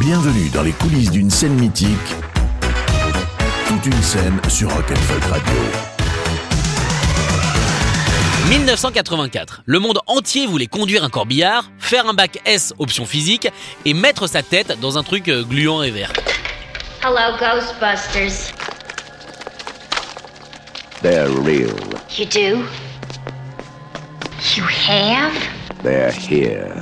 Bienvenue dans les coulisses d'une scène mythique. Toute une scène sur Rock'n'Folk Radio. 1984, le monde entier voulait conduire un corbillard, faire un bac S option physique et mettre sa tête dans un truc euh, gluant et vert. Hello, Ghostbusters. They're real. You do? You have? They're here.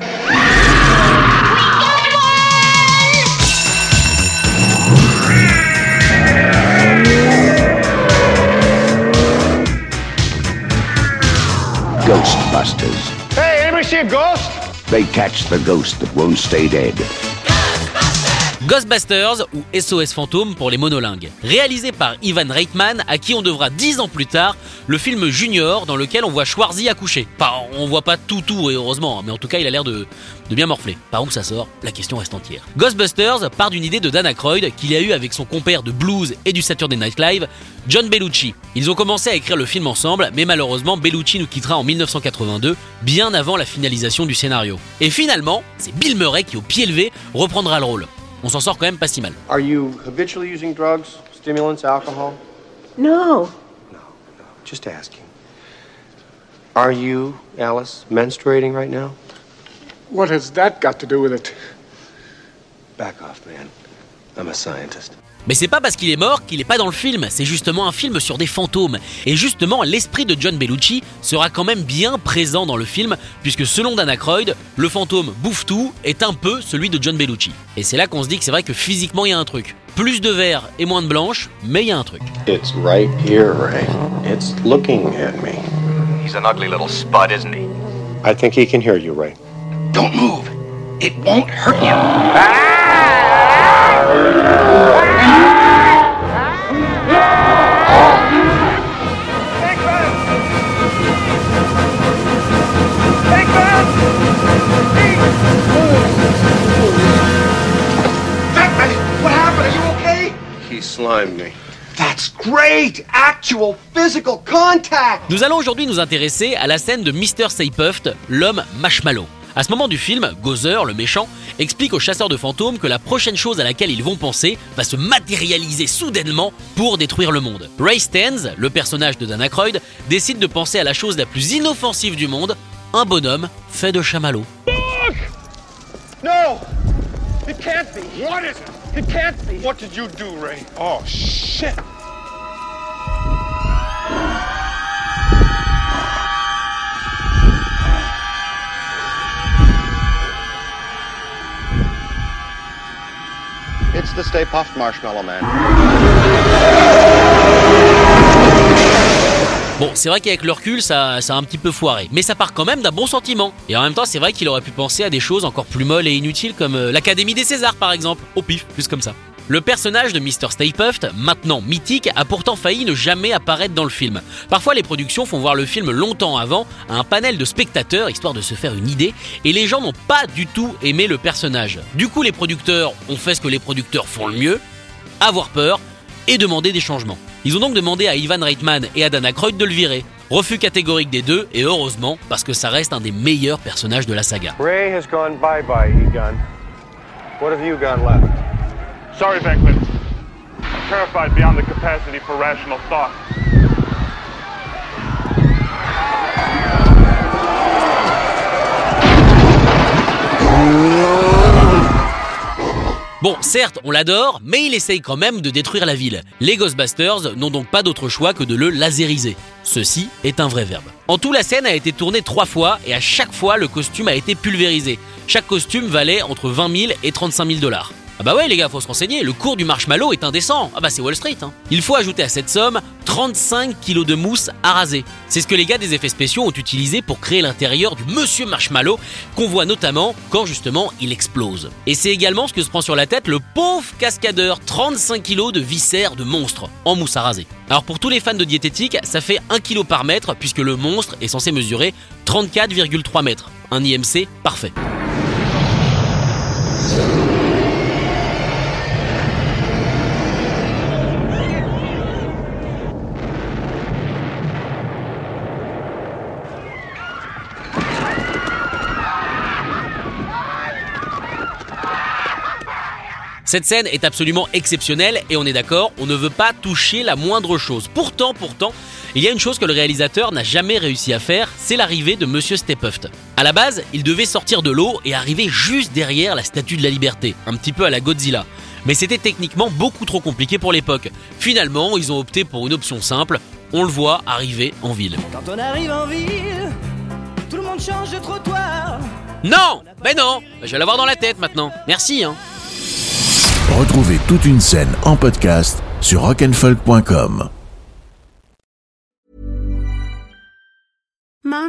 Ghost? They catch the ghost that won't stay dead. Ghostbusters ou SOS Fantôme pour les monolingues. Réalisé par Ivan Reitman, à qui on devra 10 ans plus tard le film Junior dans lequel on voit Schwarzy accoucher. Enfin, on voit pas tout tout et heureusement, mais en tout cas il a l'air de, de bien morfler. Par où ça sort? La question reste entière. Ghostbusters part d'une idée de Dan Aykroyd qu'il a eu avec son compère de blues et du Saturday Night Live, John Bellucci. Ils ont commencé à écrire le film ensemble, mais malheureusement Bellucci nous quittera en 1982, bien avant la finalisation du scénario. Et finalement, c'est Bill Murray qui au pied levé reprendra le rôle. On s'en sort quand même pas si mal. Are you habitually using drugs, stimulants, alcohol? No. No, no. Just asking. Are you, Alice, menstruating right now? What has that got to do with it? Back off, man. I'm a scientist. Mais c'est pas parce qu'il est mort qu'il est pas dans le film, c'est justement un film sur des fantômes. Et justement, l'esprit de John Bellucci sera quand même bien présent dans le film, puisque selon Dan Aykroyd, le fantôme bouffe tout est un peu celui de John Bellucci. Et c'est là qu'on se dit que c'est vrai que physiquement il y a un truc. Plus de vert et moins de blanche, mais il y a un truc. It's right here, Ray. It's looking at me. He's an ugly little spud, isn't he? I think he can hear you, Ray. Don't move. It won't hurt you. Batman, Me. That's great! Actual physical contact! Nous allons aujourd'hui nous intéresser à la scène de Mr. Saypuft, l'homme marshmallow. À ce moment du film, Gozer, le méchant, explique aux chasseurs de fantômes que la prochaine chose à laquelle ils vont penser va se matérialiser soudainement pour détruire le monde. Ray Stans, le personnage de Dan Aykroyd, décide de penser à la chose la plus inoffensive du monde, un bonhomme fait de chamallow. No! It can't be. What is it? It can't be. What did you do, Ray? Oh, shit. It's the Stay Puft Marshmallow Man. Bon, c'est vrai qu'avec le recul, ça, ça a un petit peu foiré, mais ça part quand même d'un bon sentiment. Et en même temps, c'est vrai qu'il aurait pu penser à des choses encore plus molles et inutiles comme euh, l'Académie des Césars par exemple, au pif, plus comme ça. Le personnage de Mr. Stay Puft, maintenant mythique, a pourtant failli ne jamais apparaître dans le film. Parfois, les productions font voir le film longtemps avant à un panel de spectateurs, histoire de se faire une idée, et les gens n'ont pas du tout aimé le personnage. Du coup, les producteurs ont fait ce que les producteurs font le mieux, avoir peur et demander des changements. Ils ont donc demandé à Ivan Reitman et à Dan Aykroyd de le virer. Refus catégorique des deux, et heureusement, parce que ça reste un des meilleurs personnages de la saga. Ray has gone bye-bye, E-Gun. What have you got left? Sorry, Venkman. I'm terrified beyond the capacity for rational thought. Bon, certes, on l'adore, mais il essaye quand même de détruire la ville. Les Ghostbusters n'ont donc pas d'autre choix que de le laseriser. Ceci est un vrai verbe. En tout, la scène a été tournée trois fois et à chaque fois, le costume a été pulvérisé. Chaque costume valait entre 20 000 et 35 000 dollars. Ah bah ouais les gars, faut se renseigner, le cours du marshmallow est indécent. Ah bah c'est Wall Street. Hein. Il faut ajouter à cette somme 35 kilos de mousse à raser. C'est ce que les gars des effets spéciaux ont utilisé pour créer l'intérieur du Monsieur Marshmallow qu'on voit notamment quand justement il explose. Et c'est également ce que se prend sur la tête le pauvre cascadeur, 35 kilos de viscères de monstre en mousse à raser. Alors pour tous les fans de diététique, ça fait 1 kg par mètre puisque le monstre est censé mesurer 34,3 mètres. Un IMC parfait. Cette scène est absolument exceptionnelle et on est d'accord, on ne veut pas toucher la moindre chose. Pourtant, pourtant, il y a une chose que le réalisateur n'a jamais réussi à faire, c'est l'arrivée de Monsieur Stephuft. À la base, il devait sortir de l'eau et arriver juste derrière la Statue de la Liberté, un petit peu à la Godzilla. Mais c'était techniquement beaucoup trop compliqué pour l'époque. Finalement, ils ont opté pour une option simple, on le voit arriver en ville. Quand on arrive en ville, tout le monde change de trottoir. Non Ben non Je vais l'avoir dans la tête maintenant. Merci hein. Retrouvez toute une scène en podcast sur rock'n'folk.com.